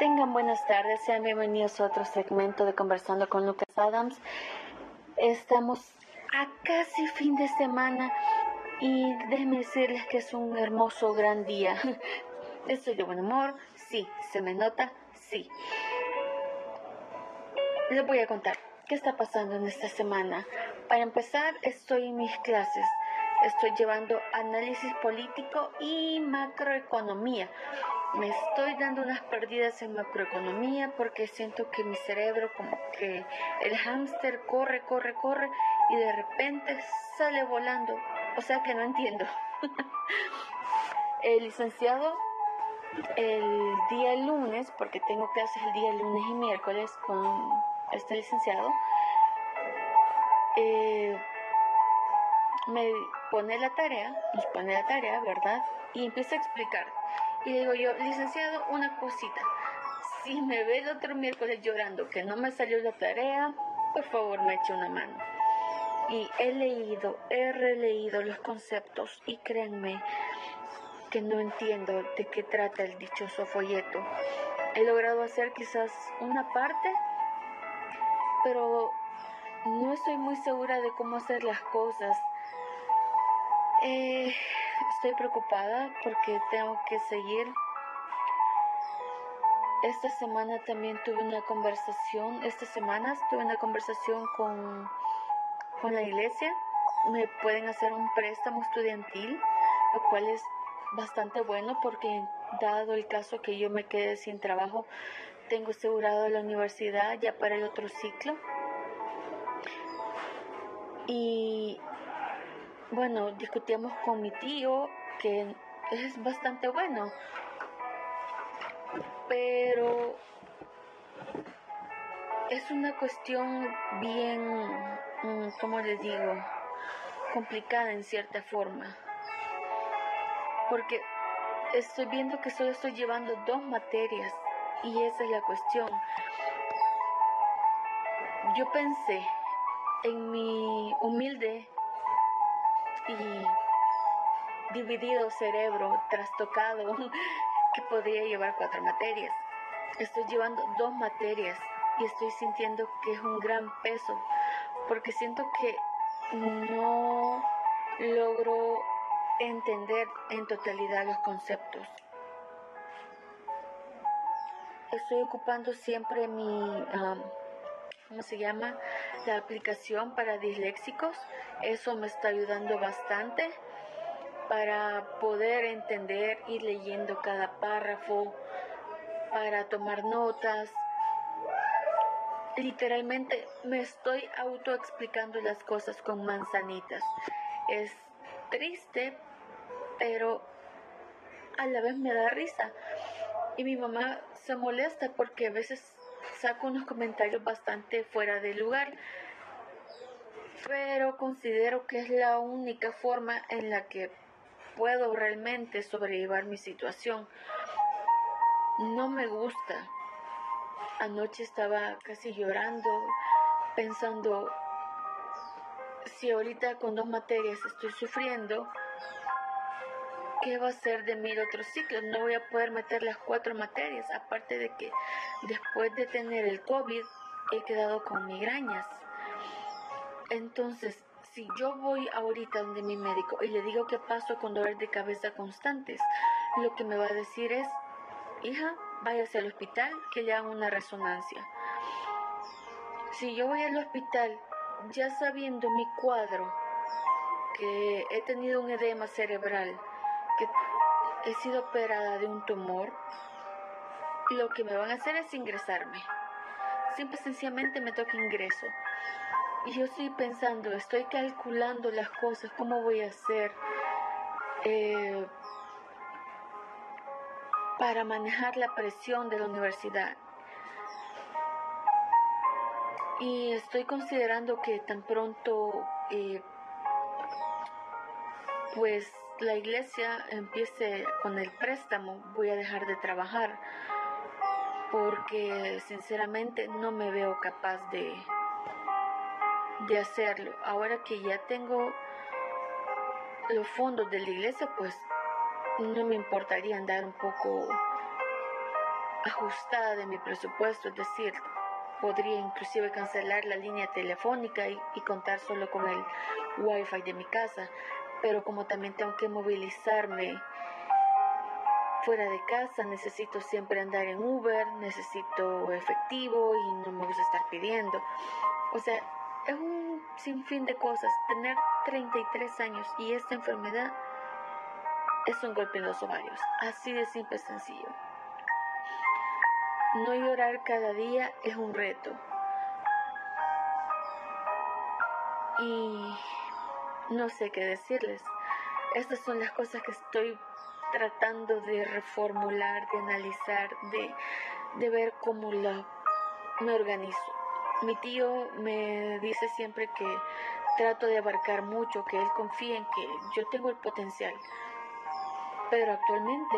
Tengan buenas tardes, sean bienvenidos a otro segmento de Conversando con Lucas Adams. Estamos a casi fin de semana y déjenme decirles que es un hermoso, gran día. Estoy de buen humor, sí, se me nota, sí. Les voy a contar qué está pasando en esta semana. Para empezar, estoy en mis clases. Estoy llevando análisis político y macroeconomía. Me estoy dando unas perdidas en macroeconomía porque siento que mi cerebro como que el hámster corre, corre, corre y de repente sale volando. O sea que no entiendo. el licenciado el día lunes, porque tengo clases el día lunes y miércoles con este licenciado, eh, me pone la tarea, nos pone la tarea, ¿verdad? Y empieza a explicar. Y digo yo, licenciado, una cosita. Si me ve el otro miércoles llorando que no me salió la tarea, por favor me eche una mano. Y he leído, he releído los conceptos y créanme que no entiendo de qué trata el dichoso folleto. He logrado hacer quizás una parte, pero no estoy muy segura de cómo hacer las cosas. Eh, estoy preocupada porque tengo que seguir. Esta semana también tuve una conversación, estas semanas tuve una conversación con, con la iglesia. Me pueden hacer un préstamo estudiantil, lo cual es bastante bueno porque dado el caso que yo me quede sin trabajo, tengo asegurado la universidad ya para el otro ciclo. Y bueno, discutíamos con mi tío, que es bastante bueno, pero es una cuestión bien, mm, ¿cómo les digo? Complicada en cierta forma. Porque estoy viendo que solo estoy llevando dos materias y esa es la cuestión. Yo pensé en mi humilde y dividido cerebro trastocado que podría llevar cuatro materias. Estoy llevando dos materias y estoy sintiendo que es un gran peso porque siento que no logro entender en totalidad los conceptos. Estoy ocupando siempre mi, ¿cómo se llama? La aplicación para disléxicos. Eso me está ayudando bastante para poder entender, ir leyendo cada párrafo, para tomar notas. Literalmente me estoy autoexplicando las cosas con manzanitas. Es triste, pero a la vez me da risa. Y mi mamá se molesta porque a veces saco unos comentarios bastante fuera de lugar. Pero considero que es la única forma en la que puedo realmente sobrellevar mi situación. No me gusta. Anoche estaba casi llorando, pensando, si ahorita con dos materias estoy sufriendo, ¿qué va a ser de mí otro ciclo? No voy a poder meter las cuatro materias, aparte de que después de tener el COVID he quedado con migrañas. Entonces, si yo voy ahorita donde mi médico y le digo que paso con dolor de cabeza constantes, lo que me va a decir es, hija, váyase al hospital que le hagan una resonancia. Si yo voy al hospital ya sabiendo mi cuadro, que he tenido un edema cerebral, que he sido operada de un tumor, lo que me van a hacer es ingresarme. Simple sencillamente me toca ingreso. Y yo estoy pensando, estoy calculando las cosas, cómo voy a hacer eh, para manejar la presión de la universidad. Y estoy considerando que tan pronto eh, pues la iglesia empiece con el préstamo, voy a dejar de trabajar porque sinceramente no me veo capaz de, de hacerlo. Ahora que ya tengo los fondos de la iglesia, pues no me importaría andar un poco ajustada de mi presupuesto, es decir, podría inclusive cancelar la línea telefónica y, contar solo con el wifi de mi casa, pero como también tengo que movilizarme fuera de casa, necesito siempre andar en Uber, necesito efectivo y no me gusta estar pidiendo. O sea, es un sinfín de cosas. Tener 33 años y esta enfermedad es un golpe en los ovarios. Así de simple y sencillo. No llorar cada día es un reto. Y no sé qué decirles. Estas son las cosas que estoy tratando de reformular, de analizar, de, de ver cómo me organizo. Mi tío me dice siempre que trato de abarcar mucho, que él confía en que yo tengo el potencial, pero actualmente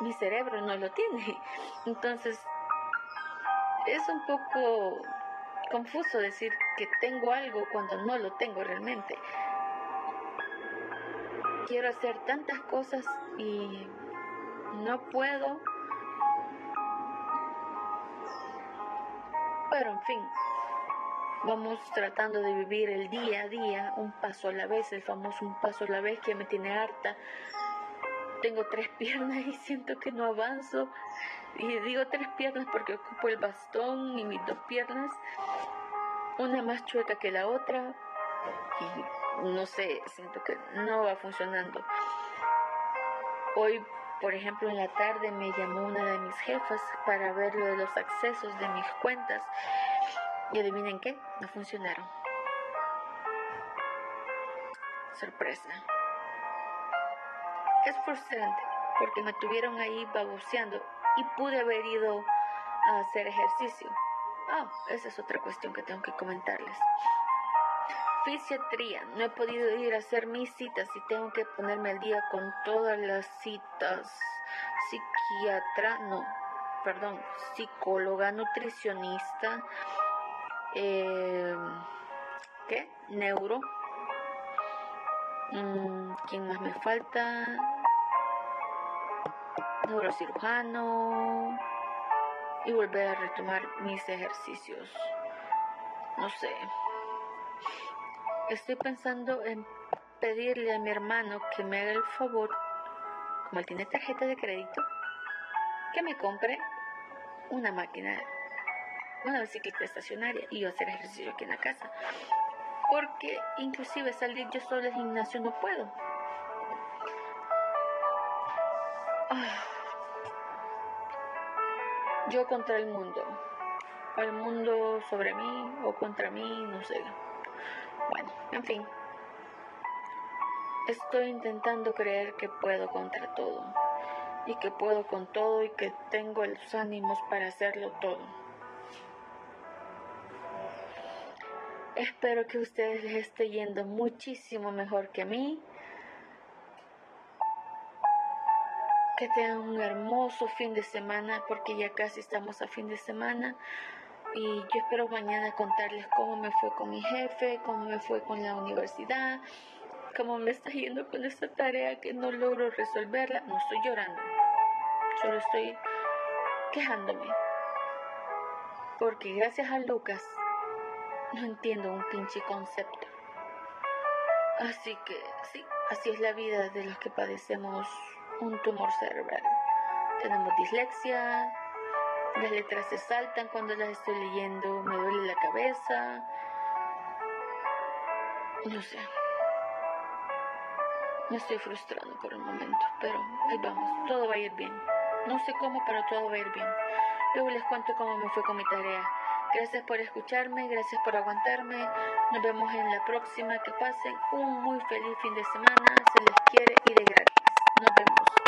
mi cerebro no lo tiene. Entonces, es un poco confuso decir que tengo algo cuando no lo tengo realmente. Quiero hacer tantas cosas y no puedo. Pero en fin, vamos tratando de vivir el día a día, un paso a la vez, el famoso un paso a la vez que me tiene harta. Tengo tres piernas y siento que no avanzo. Y digo tres piernas porque ocupo el bastón y mis dos piernas, una más chueca que la otra. Y no sé, siento que no va funcionando. Hoy, por ejemplo, en la tarde me llamó una de mis jefas para ver lo de los accesos de mis cuentas. Y adivinen qué, no funcionaron. Sorpresa. Es frustrante porque me tuvieron ahí baboseando y pude haber ido a hacer ejercicio. Ah, esa es otra cuestión que tengo que comentarles. Fisiatría. No he podido ir a hacer mis citas y tengo que ponerme al día con todas las citas. Psiquiatra, no, perdón, psicóloga, nutricionista, eh, ¿qué? Neuro. Mm, ¿Quién más me falta? neurocirujano y volver a retomar mis ejercicios. No sé. Estoy pensando en pedirle a mi hermano que me haga el favor, como él tiene tarjeta de crédito, que me compre una máquina, una bicicleta estacionaria y yo hacer ejercicio aquí en la casa. Porque inclusive salir yo solo al gimnasio no puedo. Ah. Yo contra el mundo. El mundo sobre mí o contra mí, no sé. Bueno, en fin. Estoy intentando creer que puedo contra todo. Y que puedo con todo y que tengo los ánimos para hacerlo todo. Espero que ustedes les esté yendo muchísimo mejor que a mí. que tengan un hermoso fin de semana porque ya casi estamos a fin de semana y yo espero mañana contarles cómo me fue con mi jefe, cómo me fue con la universidad, cómo me está yendo con esta tarea que no logro resolverla. No estoy llorando, solo estoy quejándome. Porque gracias a Lucas no entiendo un pinche concepto. Así que sí, así es la vida de los que padecemos un tumor cerebral. Tenemos dislexia, las letras se saltan cuando las estoy leyendo, me duele la cabeza. No sé. Me estoy frustrando por el momento, pero ahí vamos, todo va a ir bien. No sé cómo, pero todo va a ir bien. Luego les cuento cómo me fue con mi tarea. Gracias por escucharme, gracias por aguantarme. Nos vemos en la próxima. Que pasen un muy feliz fin de semana. Se les quiere y de gratis. Nos vemos.